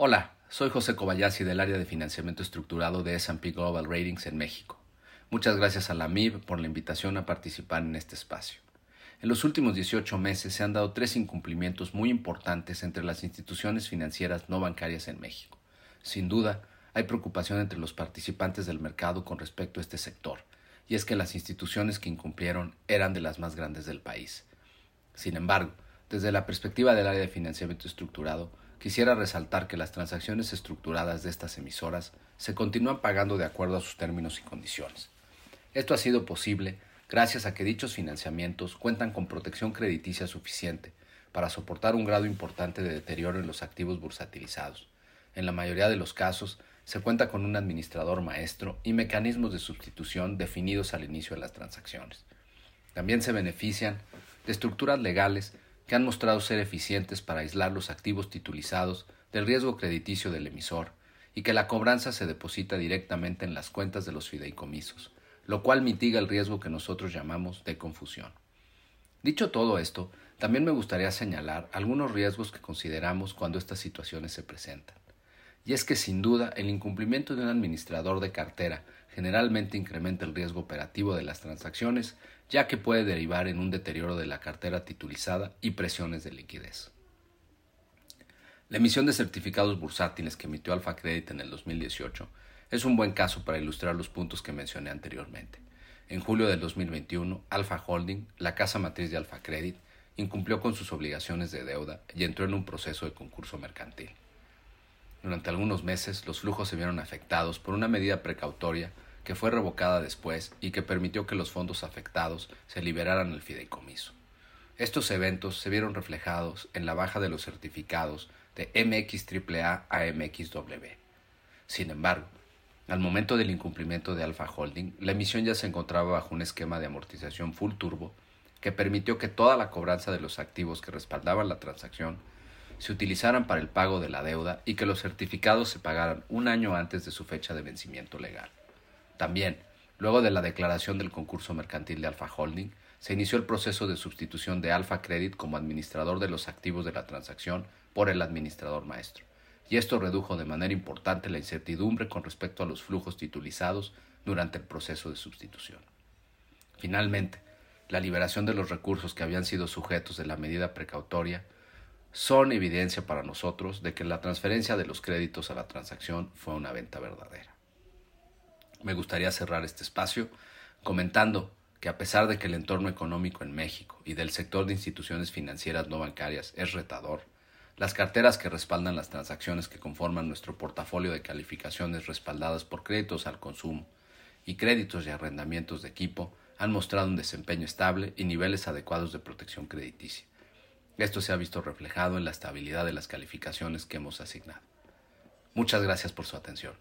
Hola, soy José Kobayashi del área de financiamiento estructurado de S&P Global Ratings en México. Muchas gracias a la MIB por la invitación a participar en este espacio. En los últimos 18 meses se han dado tres incumplimientos muy importantes entre las instituciones financieras no bancarias en México. Sin duda, hay preocupación entre los participantes del mercado con respecto a este sector, y es que las instituciones que incumplieron eran de las más grandes del país. Sin embargo, desde la perspectiva del área de financiamiento estructurado, quisiera resaltar que las transacciones estructuradas de estas emisoras se continúan pagando de acuerdo a sus términos y condiciones. Esto ha sido posible gracias a que dichos financiamientos cuentan con protección crediticia suficiente para soportar un grado importante de deterioro en los activos bursatilizados. En la mayoría de los casos, se cuenta con un administrador maestro y mecanismos de sustitución definidos al inicio de las transacciones. También se benefician de estructuras legales que han mostrado ser eficientes para aislar los activos titulizados del riesgo crediticio del emisor y que la cobranza se deposita directamente en las cuentas de los fideicomisos, lo cual mitiga el riesgo que nosotros llamamos de confusión. Dicho todo esto, también me gustaría señalar algunos riesgos que consideramos cuando estas situaciones se presentan. Y es que sin duda el incumplimiento de un administrador de cartera generalmente incrementa el riesgo operativo de las transacciones, ya que puede derivar en un deterioro de la cartera titulizada y presiones de liquidez. La emisión de certificados bursátiles que emitió Alfa Credit en el 2018 es un buen caso para ilustrar los puntos que mencioné anteriormente. En julio del 2021, Alfa Holding, la casa matriz de Alfa Credit, incumplió con sus obligaciones de deuda y entró en un proceso de concurso mercantil. Durante algunos meses los flujos se vieron afectados por una medida precautoria que fue revocada después y que permitió que los fondos afectados se liberaran al fideicomiso. Estos eventos se vieron reflejados en la baja de los certificados de MXAA a MXW. Sin embargo, al momento del incumplimiento de Alpha Holding, la emisión ya se encontraba bajo un esquema de amortización full turbo que permitió que toda la cobranza de los activos que respaldaban la transacción se utilizaran para el pago de la deuda y que los certificados se pagaran un año antes de su fecha de vencimiento legal. También, luego de la declaración del concurso mercantil de Alfa Holding, se inició el proceso de sustitución de Alfa Credit como administrador de los activos de la transacción por el administrador maestro, y esto redujo de manera importante la incertidumbre con respecto a los flujos titulizados durante el proceso de sustitución. Finalmente, la liberación de los recursos que habían sido sujetos de la medida precautoria son evidencia para nosotros de que la transferencia de los créditos a la transacción fue una venta verdadera. Me gustaría cerrar este espacio comentando que a pesar de que el entorno económico en México y del sector de instituciones financieras no bancarias es retador, las carteras que respaldan las transacciones que conforman nuestro portafolio de calificaciones respaldadas por créditos al consumo y créditos y arrendamientos de equipo han mostrado un desempeño estable y niveles adecuados de protección crediticia. Esto se ha visto reflejado en la estabilidad de las calificaciones que hemos asignado. Muchas gracias por su atención.